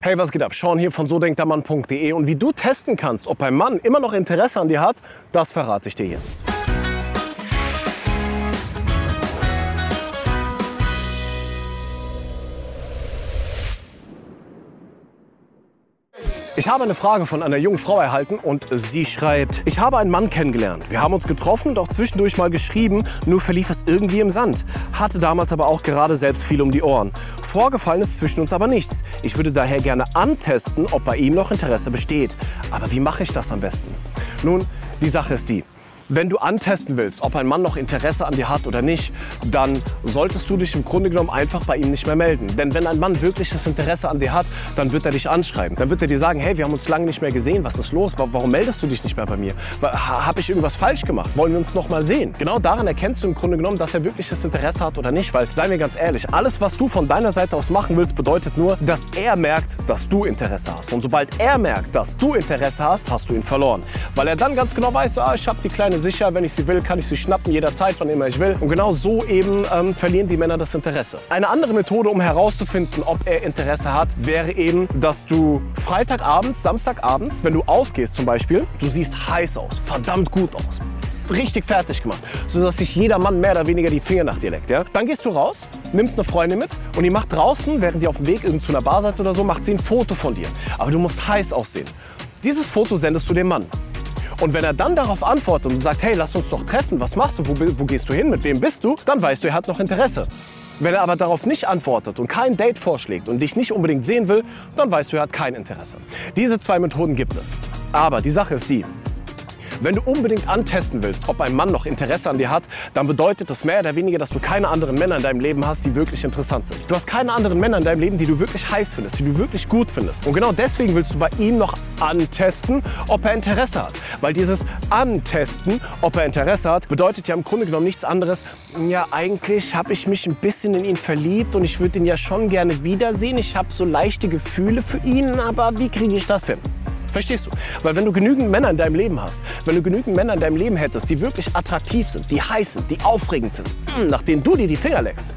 Hey, was geht ab? Sean hier von so denkt der Mann.de und wie du testen kannst, ob ein Mann immer noch Interesse an dir hat, das verrate ich dir jetzt. Ich habe eine Frage von einer jungen Frau erhalten und sie schreibt, ich habe einen Mann kennengelernt. Wir haben uns getroffen und auch zwischendurch mal geschrieben, nur verlief es irgendwie im Sand. Hatte damals aber auch gerade selbst viel um die Ohren. Vorgefallen ist zwischen uns aber nichts. Ich würde daher gerne antesten, ob bei ihm noch Interesse besteht. Aber wie mache ich das am besten? Nun, die Sache ist die. Wenn du antesten willst, ob ein Mann noch Interesse an dir hat oder nicht, dann solltest du dich im Grunde genommen einfach bei ihm nicht mehr melden. Denn wenn ein Mann wirkliches Interesse an dir hat, dann wird er dich anschreiben. Dann wird er dir sagen, hey, wir haben uns lange nicht mehr gesehen, was ist los? Warum meldest du dich nicht mehr bei mir? Habe ich irgendwas falsch gemacht? Wollen wir uns noch mal sehen? Genau daran erkennst du im Grunde genommen, dass er wirkliches Interesse hat oder nicht. Weil, sei mir ganz ehrlich, alles, was du von deiner Seite aus machen willst, bedeutet nur, dass er merkt, dass du Interesse hast. Und sobald er merkt, dass du Interesse hast, hast du ihn verloren. Weil er dann ganz genau weiß, ah, ich habe die kleine sicher, wenn ich sie will, kann ich sie schnappen, jederzeit, wann immer ich will. Und genau so eben ähm, verlieren die Männer das Interesse. Eine andere Methode, um herauszufinden, ob er Interesse hat, wäre eben, dass du Freitagabends, Samstagabends, wenn du ausgehst zum Beispiel, du siehst heiß aus, verdammt gut aus, richtig fertig gemacht, sodass sich jeder Mann mehr oder weniger die Finger nach dir leckt. Ja? Dann gehst du raus, nimmst eine Freundin mit und die macht draußen, während ihr auf dem Weg zu einer Bar seid oder so, macht sie ein Foto von dir. Aber du musst heiß aussehen. Dieses Foto sendest du dem Mann. Und wenn er dann darauf antwortet und sagt, hey, lass uns doch treffen, was machst du, wo, wo gehst du hin, mit wem bist du, dann weißt du, er hat noch Interesse. Wenn er aber darauf nicht antwortet und kein Date vorschlägt und dich nicht unbedingt sehen will, dann weißt du, er hat kein Interesse. Diese zwei Methoden gibt es. Aber die Sache ist die, wenn du unbedingt antesten willst, ob ein Mann noch Interesse an dir hat, dann bedeutet das mehr oder weniger, dass du keine anderen Männer in deinem Leben hast, die wirklich interessant sind. Du hast keine anderen Männer in deinem Leben, die du wirklich heiß findest, die du wirklich gut findest. Und genau deswegen willst du bei ihm noch antesten, ob er Interesse hat. Weil dieses Antesten, ob er Interesse hat, bedeutet ja im Grunde genommen nichts anderes. Ja, eigentlich habe ich mich ein bisschen in ihn verliebt und ich würde ihn ja schon gerne wiedersehen. Ich habe so leichte Gefühle für ihn, aber wie kriege ich das hin? Verstehst du? Weil wenn du genügend Männer in deinem Leben hast, wenn du genügend Männer in deinem Leben hättest, die wirklich attraktiv sind, die heiß sind, die aufregend sind, hm, nach denen du dir die Finger leckst,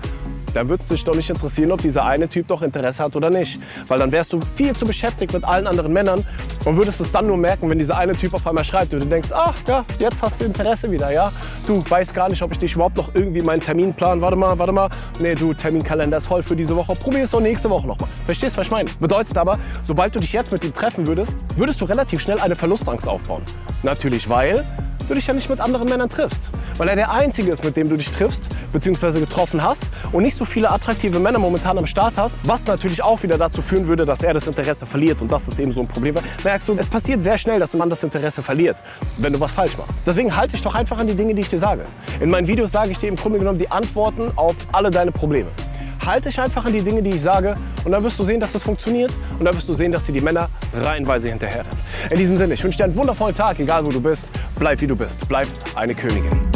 dann würde es dich doch nicht interessieren, ob dieser eine Typ doch Interesse hat oder nicht. Weil dann wärst du viel zu beschäftigt mit allen anderen Männern und würdest es dann nur merken, wenn dieser eine Typ auf einmal schreibt und du denkst, ach ja, jetzt hast du Interesse wieder, ja? Du weißt gar nicht, ob ich dich überhaupt noch irgendwie meinen Terminplan, warte mal, warte mal, nee, du, Terminkalender ist voll für diese Woche, probier es doch nächste Woche nochmal. Verstehst was ich meine? Bedeutet aber, sobald du dich jetzt mit ihm treffen würdest, würdest du relativ schnell eine Verlustangst aufbauen. Natürlich, weil du dich ja nicht mit anderen Männern triffst. Weil er der Einzige ist, mit dem du dich triffst bzw. getroffen hast und nicht so viele attraktive Männer momentan am Start hast, was natürlich auch wieder dazu führen würde, dass er das Interesse verliert und das ist eben so ein Problem. Merkst du, es passiert sehr schnell, dass ein Mann das Interesse verliert, wenn du was falsch machst. Deswegen halte dich doch einfach an die Dinge, die ich dir sage. In meinen Videos sage ich dir im Grunde genommen die Antworten auf alle deine Probleme halte dich einfach an die Dinge, die ich sage und dann wirst du sehen, dass das funktioniert und dann wirst du sehen, dass dir die Männer reihenweise hinterher rennen. In diesem Sinne, ich wünsche dir einen wundervollen Tag, egal wo du bist. Bleib wie du bist. Bleib eine Königin.